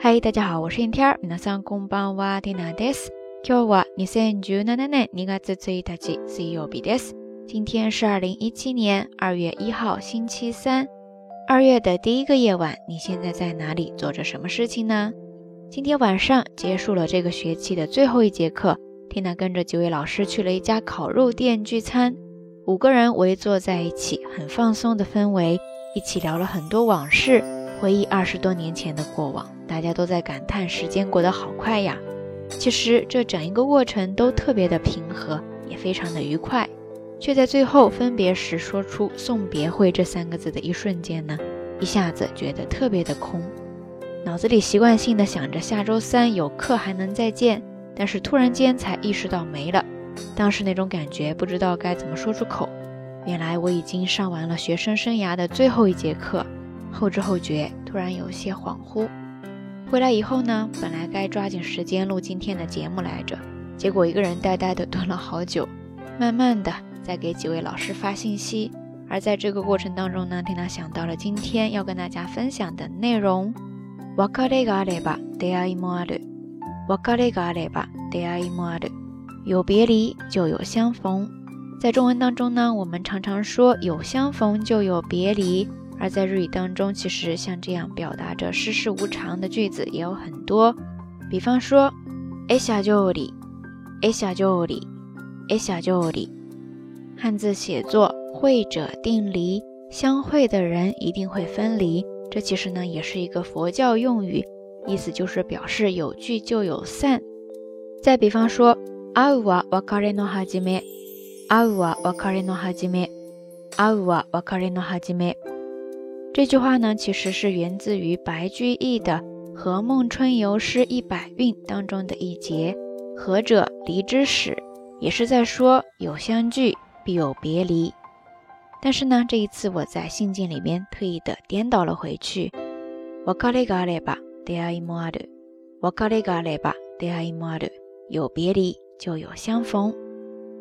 嗨，大家好，我是天天。皆さんこんばんは、ティナです。今日は二千十七年二月一日水曜日です。今天是二零一七年二月一号，星期三。二月的第一个夜晚，你现在在哪里，做着什么事情呢？今天晚上结束了这个学期的最后一节课，缇娜跟着几位老师去了一家烤肉店聚餐，五个人围坐在一起，很放松的氛围，一起聊了很多往事， 回忆二十多年前的过往，大家都在感叹时间过得好快呀。其实这整一个过程都特别的平和，也非常的愉快。却在最后分别时说出送别会这三个字的一瞬间呢，一下子觉得特别的空，脑子里习惯性的想着下周三有课还能再见，但是突然间才意识到没了，当时那种感觉不知道该怎么说出口，原来我已经上完了学生生涯的最后一节课，后知后觉，突然有些恍惚。回来以后呢，本来该抓紧时间录今天的节目来着，结果一个人呆呆的蹲了好久，慢慢的。在给几位老师发信息，而在这个过程当中呢，缇娜想到了今天要跟大家分享的内容。有别离就有相逢。在中文当中呢，我们常常说有相逢就有别离，而在日语当中，其实像这样表达着世事无常的句子也有很多。比方说，え下就り、え下就り、え下就り。汉字写作会者定离，相会的人一定会分离。这其实呢也是一个佛教用语，意思就是表示有聚就有散。再比方说，会うは別れの始め，会うは別れの始め，会うは別れの始め。 这句话呢其实是源自于白居易的《和梦春游诗一百韵》当中的一节：“合者离之始”，也是在说有相聚。必有别离，但是呢，这一次我在信件里面特意的颠倒了回去。我卡里嘎嘞吧，得爱莫阿的。我卡里嘎嘞吧，得爱莫阿的。有别离就有相逢，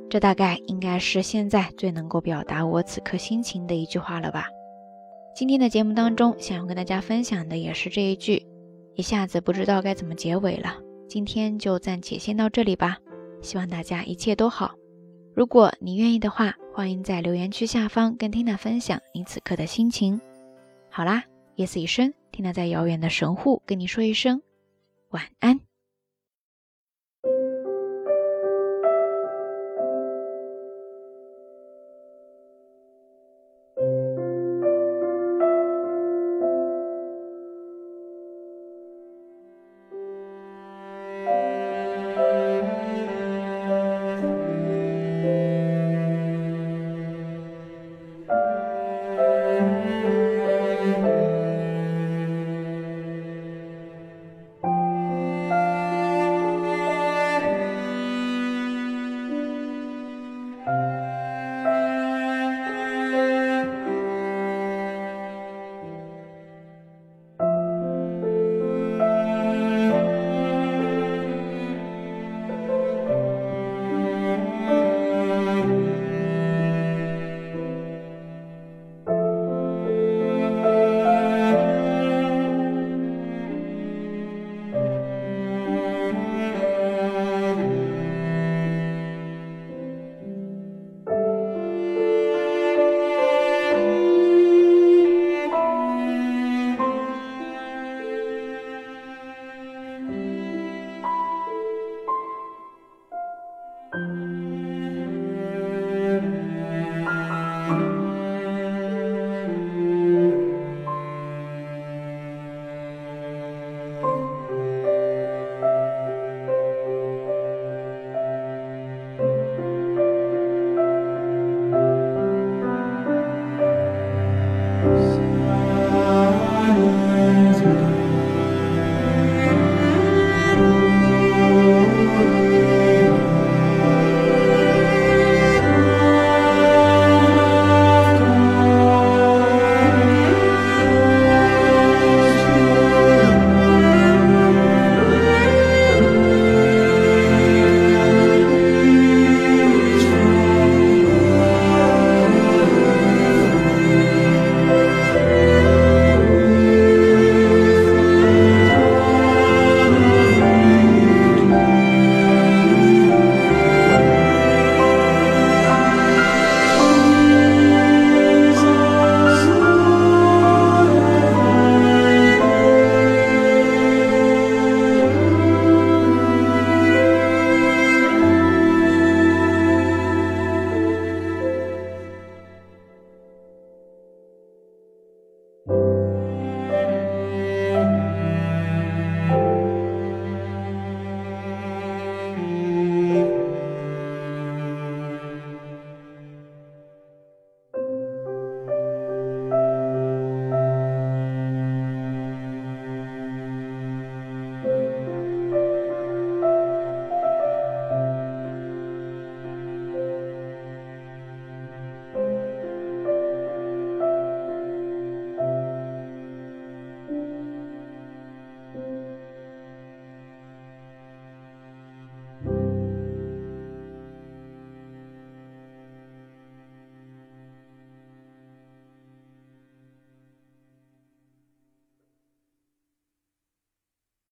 这大概应该是现在最能够表达我此刻心情的一句话了吧。今天的节目当中，想要跟大家分享的也是这一句，一下子不知道该怎么结尾了。今天就暂且先到这里吧，希望大家一切都好。如果你愿意的话，欢迎在留言区下方跟 Tina 分享你此刻的心情。好啦，夜色已深，Tina 在遥远的神户跟你说一声晚安。